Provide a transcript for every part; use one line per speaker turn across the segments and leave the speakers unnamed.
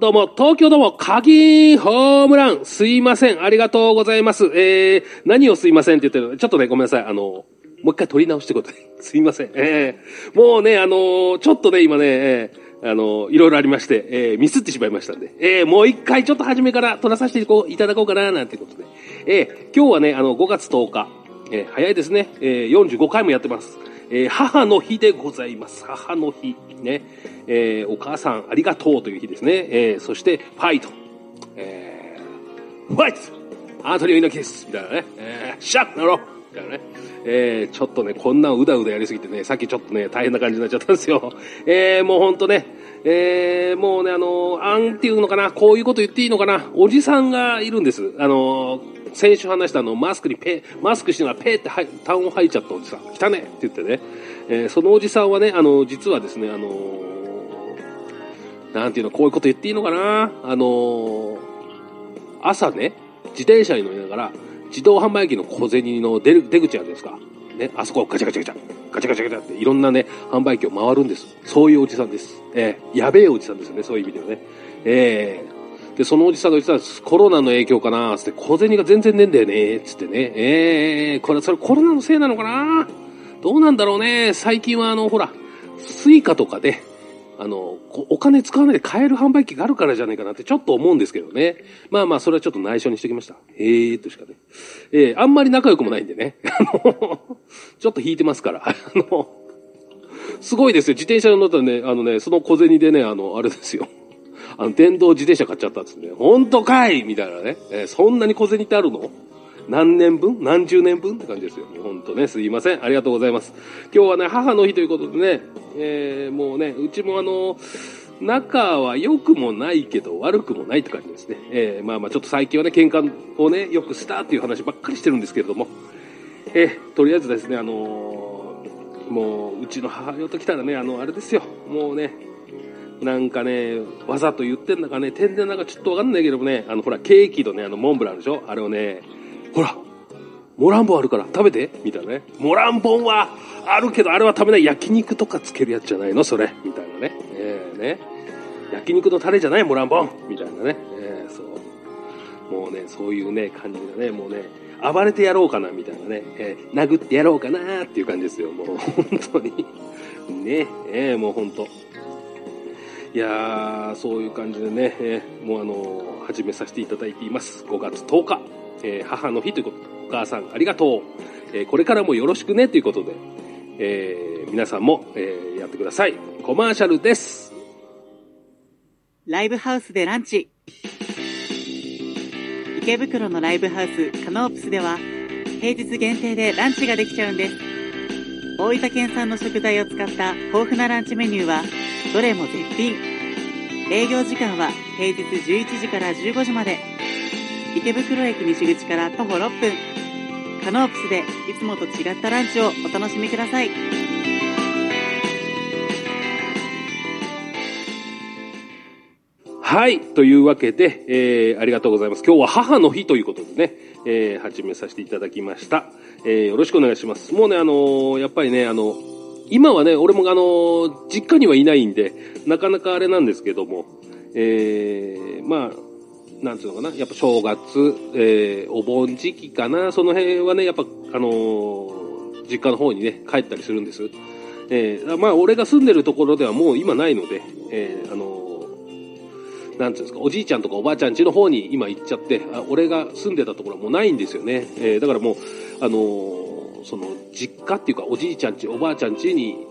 どうも、東京どうも、鍵ホームラン、すいません、ありがとうございます。えー、何をすいませんって言ってるちょっとね、ごめんなさい、あの、もう一回取り直してことで、すいません。えー、もうね、あのちょっとね、今ね、えー、あのいろいろありまして、えー、ミスってしまいましたんで、えー、もう一回ちょっと初めから取らさせていただこうかな、なんてことで。えー、今日はね、あの、5月10日、えー、早いですね、えー、45回もやってます。えー、母の日でございます。母の日。ね。えー、お母さんありがとうという日ですね。えー、そして、ファイト。えー、ファイトアントニオ猪木です。みたいなね。えー、シャッなろみたいなね。えー、ちょっとね、こんなんうだうだやりすぎてね、さっきちょっとね、大変な感じになっちゃったんですよ。えー、もうほんとね、えー、もうね、あの、あんっていうのかな、こういうこと言っていいのかな、おじさんがいるんです。あの、先週話したあの、マスクにペマスクしながらペーっては痰を吐いちゃったおじさん、汚ねって言ってね、えー、そのおじさんはね、あの、実はですね、あのなんていうの、こういうこと言っていいのかなあの朝ね、自転車に乗りながら、自動販売機の小銭の出る出口あるんですか。ね、あそこをガチャガチャガチャ、ガチャガチャガチャっていろんなね、販売機を回るんです。そういうおじさんです。えー、やべえおじさんですよね、そういう意味ではね。えー、で、そのおじさんが言ってたん。コロナの影響かなつって、小銭が全然ねえんだよねつってね。えー、これ、それコロナのせいなのかな？どうなんだろうね。最近はあの、ほら、 Suica とかで、あの、お金使わないで買える販売機があるからじゃないかなってちょっと思うんですけどね。まあまあ、それはちょっと内緒にしてきました。えーとしかね。えー、あんまり仲良くもないんでね。あの、ちょっと引いてますから。あの、すごいですよ。自転車に乗ったらね、あのね、その小銭でね、あの、あれですよ。あの、電動自転車買っちゃったんですね。本当かいみたいなね。えー、そんなに小銭ってあるの？何年分？何十年分って感じですよ。本当ね、すいません。ありがとうございます。今日はね、母の日ということでね、えー、もうね、うちもあの、仲は良くもないけど悪くもないって感じですね。えー、まあまあちょっと最近はね、喧嘩をね、よくしたっていう話ばっかりしてるんですけれども、えー、とりあえずですね、あの、もう、うちの母親と来たらね、あの、あれですよ。もうね、なんかね、わざと言ってんだかね、天然なんかちょっとわかんないけどもね、あの、ほら、ケーキとね、あの、モンブランでしょ？あれをね、ほら、モランボンあるから食べて？みたいなね。モランボンはあるけど、あれは食べない焼肉とかつけるやつじゃないの？それ。みたいなね。えー、ね。焼肉のタレじゃない？モランボン？みたいなね。えー、そう。もうね、そういうね、感じでね、もうね、暴れてやろうかな、みたいなね。えー、殴ってやろうかなっていう感じですよ。もう、本当に。ね、えー、もう本当。いやー、そういう感じでね、えー、もうあのー、始めさせていただいています。5月10日、えー、母の日ということで、お母さんありがとう。えこれからもよろしくねということで、え皆さんも、えやってください。コマーシャルです。
ライブハウスでランチ。池袋のライブハウスカノープスでは、平日限定でランチができちゃうんです。大分県産の食材を使った豊富なランチメニューは、どれも絶品。営業時間は平日11時から15時まで。池袋駅西口から徒歩6分。カノープスでいつもと違ったランチをお楽しみください。
はい。というわけで、えー、ありがとうございます。今日は母の日ということでね、えー、始めさせていただきました。えー、よろしくお願いします。もうね、あのー、やっぱりね、あの、今はね、俺もあの、実家にはいないんで、なかなかあれなんですけども、えー、まあ、なんつうのかな、やっぱ正月、えー、お盆時期かな、その辺はね、やっぱ、あのー、実家の方にね、帰ったりするんです。えー、まあ、俺が住んでるところではもう今ないので、えー、あのー、なんつうんですか、おじいちゃんとかおばあちゃん家の方に今行っちゃって、あ俺が住んでたところはもうないんですよね。えー、だからもう、あのーその実家っていうかおじいちゃんちおばあちゃんちに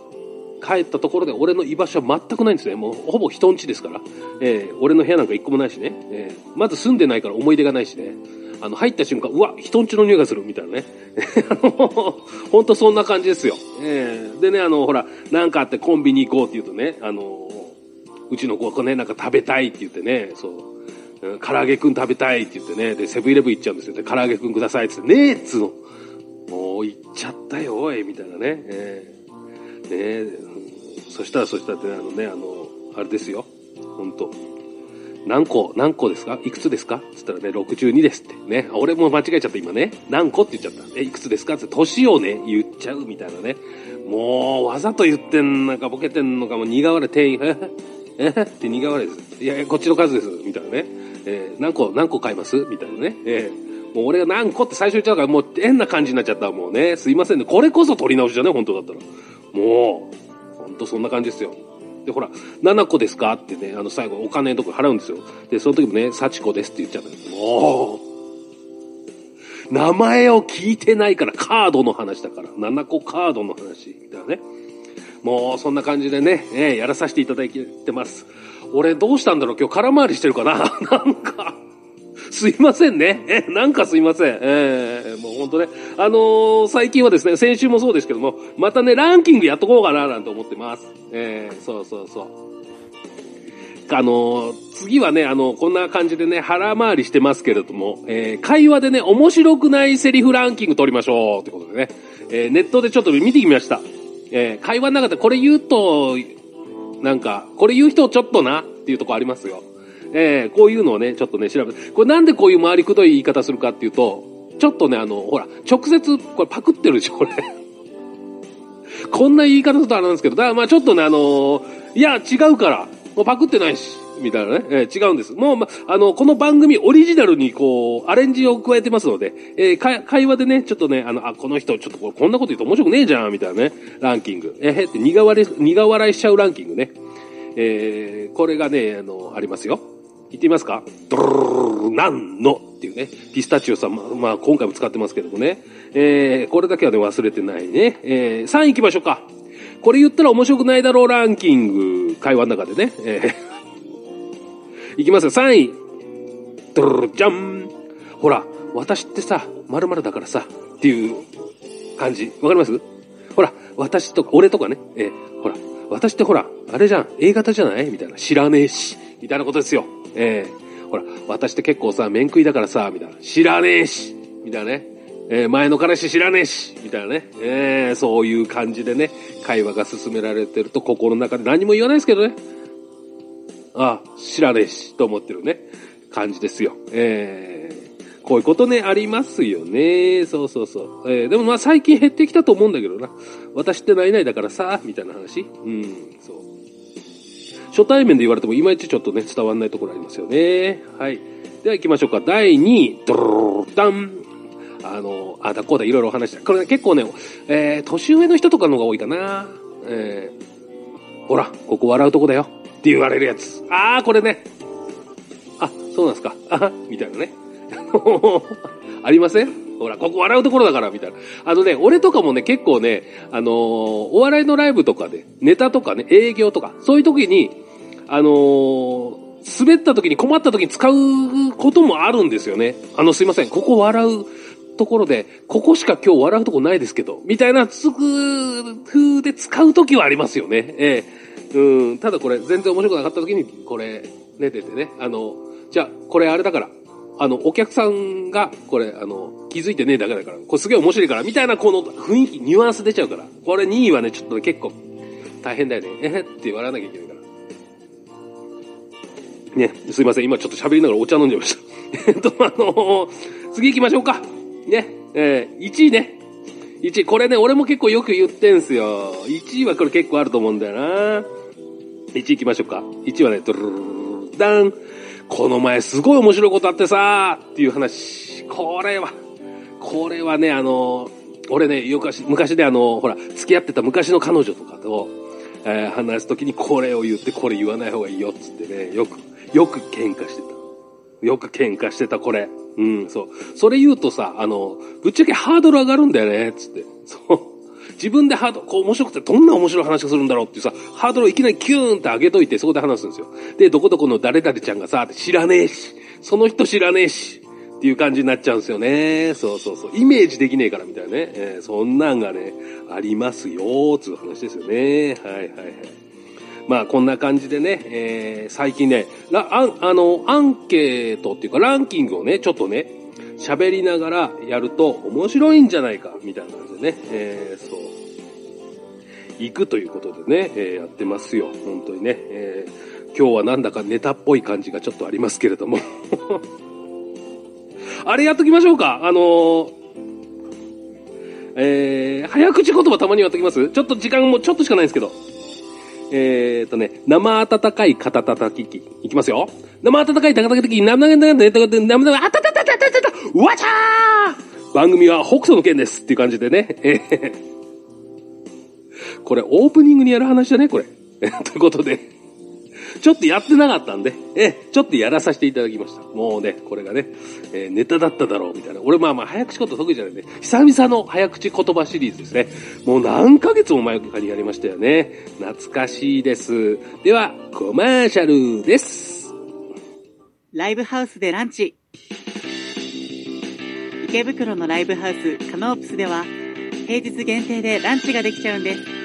帰ったところで俺の居場所は全くないんですね。もうほぼ人んちですから、えー、俺の部屋なんか一個もないしね、えー、まず住んでないから思い出がないしね。あの入った瞬間うわ人んちの匂いがするみたいなね。本当そんな感じですよ、えー、でねあのほらなんかあってコンビニ行こうって言うとねあのうちの子はねなんか食べたいって言ってねそう。唐揚げくん食べたいって言ってねでセブンイレブン行っちゃうんですよ。ね唐揚げくんくださいってってねえっつうの。もう行っちゃったよ、おい、みたいなね。えー、ねえ、そしたらそしたらね、あのね、あの、あれですよ。本当何個、何個ですか？いくつですか？つったらね、62ですって。ね。俺も間違えちゃった今ね。何個って言っちゃった。え、いくつですか？って年をね、言っちゃうみたいなね。もう、わざと言ってんのかボケてんのかも苦笑い店員、え ー、って苦笑いです。いやいや、こっちの数です。みたいなね。えー、何個、何個買います？みたいなね。えー、もう俺が何個って最初言っちゃうから、もう変な感じになっちゃった。もうね、すいませんね。これこそ取り直しじゃね、本当だったら。もう、ほんとそんな感じですよ。で、ほら、7個ですか？ってね、あの、最後、お金のとこ払うんですよ。で、その時もね、幸子ですって言っちゃったもう、名前を聞いてないから、カードの話だから、7個カードの話、みたいなね。もう、そんな感じでね、えー、やらさせていただいてます。俺、どうしたんだろう？今日空回りしてるかな？なんか、すいませんね。え、なんかすいません。えー、もう本当ね。あのー、最近はですね、先週もそうですけども、またね、ランキングやっとこうかな、なんて思ってます。えー、そうそうそう。あのー、次はね、あの、こんな感じでね、腹回りしてますけれども、えー、会話でね、面白くないセリフランキング取りましょうってことでね、えー、ネットでちょっと見てきました。えー、会話の中でこれ言うと、なんか、これ言う人ちょっとなっていうとこありますよ。えー、こういうのをね、ちょっとね、調べて。これなんでこういう回りくどい言い方するかっていうと、ちょっとね、あの、ほら、直接、これパクってるでしょ、これ。こんな言い方するとあれなんですけど、だからまあちょっとね、あのいや、違うから、もうパクってないし、みたいなね、えー、違うんです。もう、ま、あの、この番組オリジナルにこう、アレンジを加えてますので、えー、会話でね、ちょっとね、あの、あ、この人、ちょっとこんなこと言うと面白くねえじゃん、みたいなね、ランキング。えー、って苦笑い、苦笑いしちゃうランキングね。えー、これがね、あの、ありますよ。言ってみますか？ドルルルなんのっていうね、ピスタチオさん、ま、まあ、今回も使ってますけどもね、えー、これだけはね、忘れてないね。えー、3位行きましょうか。これ言ったら面白くないだろうランキング、会話の中でね。えー、いきますよ、3位。ドルルじゃん。ほら、私ってさ、〇〇だからさ、っていう感じ。わかりますほら、私とか、俺とかね、えー、ほら、私ってほら、あれじゃん、A 型じゃないみたいな。知らねえし。みたいなことですよ。えー、ほら、私って結構さ、面食いだからさ、みたいな。知らねえし。みたいなね。えー、前の彼氏知らねえし。みたいなね。えー、そういう感じでね、会話が進められてると心の中で何も言わないですけどね。ああ、知らねえし。と思ってるね。感じですよ。えー、こういうことね、ありますよね。そうそうそう。えー、でもまあ最近減ってきたと思うんだけどな。私ってないないだからさ、みたいな話。うん、そう。初対面で言われてもいまいちちょっとね、伝わんないところありますよね。はい。では行きましょうか。第2位、ドローダン。あの、あだこうだいろいろお話した。これ、ね、結構ね、えー、年上の人とかの方が多いかな。えー、ほら、ここ笑うとこだよ。って言われるやつ。あー、これね。あ、そうなんですか。あみたいなね。ありませんほら、ここ笑うところだから、みたいな。あのね、俺とかもね、結構ね、あのー、お笑いのライブとかで、ネタとかね、営業とか、そういう時に、あのー、滑った時に困った時に使うこともあるんですよね。あの、すいません、ここ笑うところで、ここしか今日笑うとこないですけど、みたいなつく風で使う時はありますよね。ええ、うん、ただこれ、全然面白くなかった時に、これ、ね、出てね、あの、じゃあ、これあれだから、あの、お客さんが、これ、あの、気づいてねえだけだから、これすげえ面白いから、みたいなこの雰囲気、ニュアンス出ちゃうから、これ2位はね、ちょっとね、結構、大変だよね。えへって笑わなきゃいけないから。ね、すいません。今ちょっと喋りながらお茶飲んじゃいました。えっと、あのー、次行きましょうか。ね、えー、1位ね。1位。これね、俺も結構よく言ってんすよ。1位はこれ結構あると思うんだよな。1位行きましょうか。1位はね、ドルルルダン。この前すごい面白いことあってさっていう話。これは、これはね、あの、俺ね、昔、昔であの、ほら、付き合ってた昔の彼女とかと、えー、話すときにこれを言って、これ言わない方がいいよ、つってね、よくよく喧嘩してた。よく喧嘩してた、これ。うん、そう。それ言うとさ、あの、ぶっちゃけハードル上がるんだよね、つって。そう。自分でハード、こう面白くてどんな面白い話をするんだろうっていうさ、ハードルをいきなりキューンって上げといてそこで話すんですよ。で、どこどこの誰々ちゃんがさ、知らねえし、その人知らねえし、っていう感じになっちゃうんですよね。そうそうそう。イメージできねえからみたいなね。えー、そんなんがね、ありますよー、つう話ですよね。はいはいはい。まあこんな感じでね、えー、最近ね、ラああの、アンケートっていうかランキングをね、ちょっとね、喋りながらやると面白いんじゃないか、みたいな感じでね、えー、そう、行くということでね、えー、やってますよ。本当にね、えー、今日はなんだかネタっぽい感じがちょっとありますけれども。あれやっときましょうか。あのー、えー、早口言葉たまにやっときます？ちょっと時間もちょっとしかないんですけど。えっ、とね、生温かい肩叩き機。いきますよ。生温かい肩叩き機、生温かい肩叩き機、生温かい、あたたたたたたたうわちゃー番組は北斗の剣ですっていう感じでね。えー、これオープニングにやる話だね、これ。ということで。ちょっとやってなかったんで、え、ちょっとやらさせていただきました。もうね、これがね、えー、ネタだっただろう、みたいな。俺まあまあ、早口言葉得意じゃないんで、久々の早口言葉シリーズですね。もう何ヶ月も前かにやりましたよね。懐かしいです。では、コマーシャルです。
ライブハウスでランチ。池袋のライブハウス、カノープスでは、平日限定でランチができちゃうんです。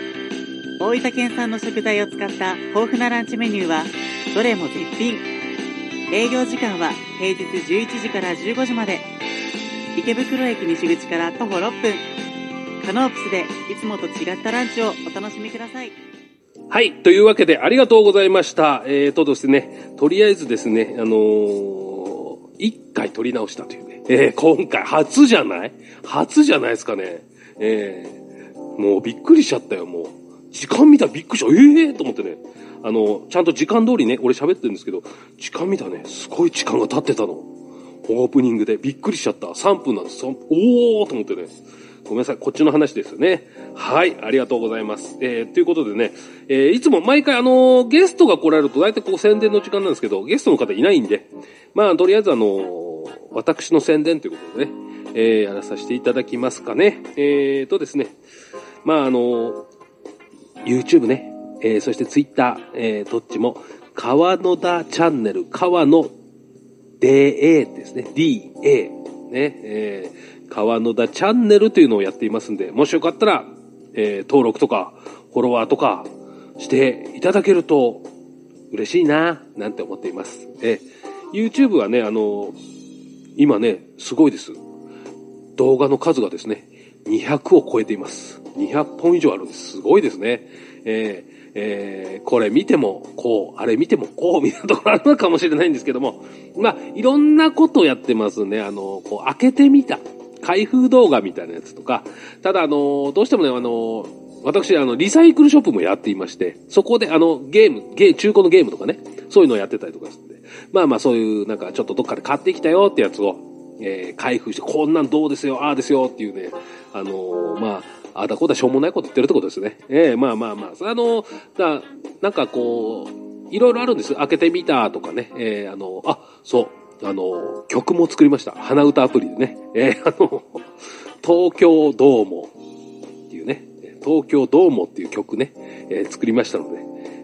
大分県産の食材を使った豊富なランチメニューはどれも絶品営業時間は平日11時から15時まで池袋駅西口から徒歩6分カノープスでいつもと違ったランチをお楽しみください
はい。というわけで、ありがとうございました。えーとですね、とりあえずですね、あのー、一回撮り直したというね。えー、今回初じゃない？初じゃないですかね。えー、もうびっくりしちゃったよ、もう。時間見たらびっくりした。ええー、と思ってね。あの、ちゃんと時間通りね、俺喋ってるんですけど、時間見たね、すごい時間が経ってたの。オープニングでびっくりしちゃった。3分なんです。おーと思ってね。ごめんなさい。こっちの話ですよね。はい。ありがとうございます。えー、ということでね、えー、いつも毎回あのー、ゲストが来られると大体こう宣伝の時間なんですけど、ゲストの方いないんで、まあ、とりあえずあのー、私の宣伝ということでね、えー、やらさせていただきますかね。えーとですね、まああの YouTube ね、えー、そして Twitter、えー、どっちも、川野田チャンネル、川野 DA ですね、DA、ね、えー、川野田チャンネルというのをやっていますんで、もしよかったら、えー、登録とか、フォロワーとかしていただけると嬉しいな、なんて思っています。えー、YouTube はね、あの今ね、すごいです。動画の数がですね、200を超えています。200本以上あるんです。すごいですね。えーえー、これ見てもこう、あれ見てもこう、みたいなところあるのかもしれないんですけども、まあ、いろんなことをやってますね。あの、こう、開けてみた。開封動画みたいなやつとか、ただあの、どうしてもね、あの、私、あの、リサイクルショップもやっていまして、そこであの、ゲーム、ゲー、中古のゲームとかね、そういうのをやってたりとかするんで、まあまあそういう、なんかちょっとどっかで買ってきたよってやつを、えー、開封して、こんなんどうですよ、ああですよっていうね、あのー、まあ、あだこだしょうもないこと言ってるってことですね。ええー、まあまあまあ。あの、だなんかこう、いろいろあるんです。開けてみたとかね。えー、あの、あ、そう。あの、曲も作りました。鼻歌アプリでね。えー、あの、東京ドーモっていうね、東京ドーモっていう曲ね、えー、作りましたので、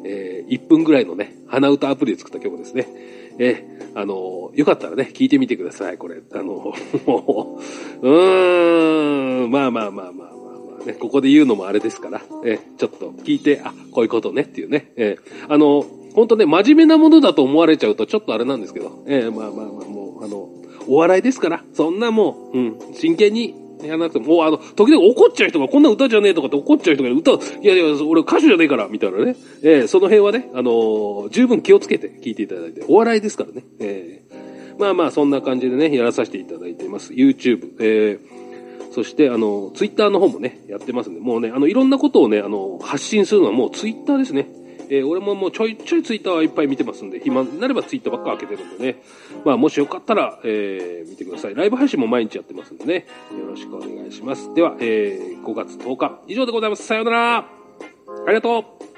えー、1分ぐらいのね、鼻歌アプリで作った曲ですね。え、あの、よかったらね、聞いてみてください、これ。あの、もう、うーん、まあまあまあまあまあまあ。ね、ここで言うのもあれですから、えちょっと聞いて、あ、こういうことねっていうね、えあの、本当ね、真面目なものだと思われちゃうとちょっとあれなんですけど、えー、まあまあまあ、もう、あの、お笑いですから、そんなもう、うん、真剣にやらなくても、もうあの、時々怒っちゃう人が、こんな歌じゃねえとかって怒っちゃう人が、歌、いやいや、俺歌手じゃねえから、みたいなね。えー、その辺はね、あのー、十分気をつけて聞いていただいて、お笑いですからね。えー、まあまあ、そんな感じでね、やらさせていただいてます。YouTube、えー、そして、あの、ツイッターの方もね、やってますんで、もうね、あの、いろんなことをね、あの、発信するのはもうツイッターですね。えー、俺ももうちょいちょいツイッターはいっぱい見てますんで、暇になればツイッターばっか開けてるんでね。まあ、もしよかったら、えー、見てください。ライブ配信も毎日やってますんでね。よろしくお願いします。では、えー、5月10日、以上でございます。さようなら。ありがとう。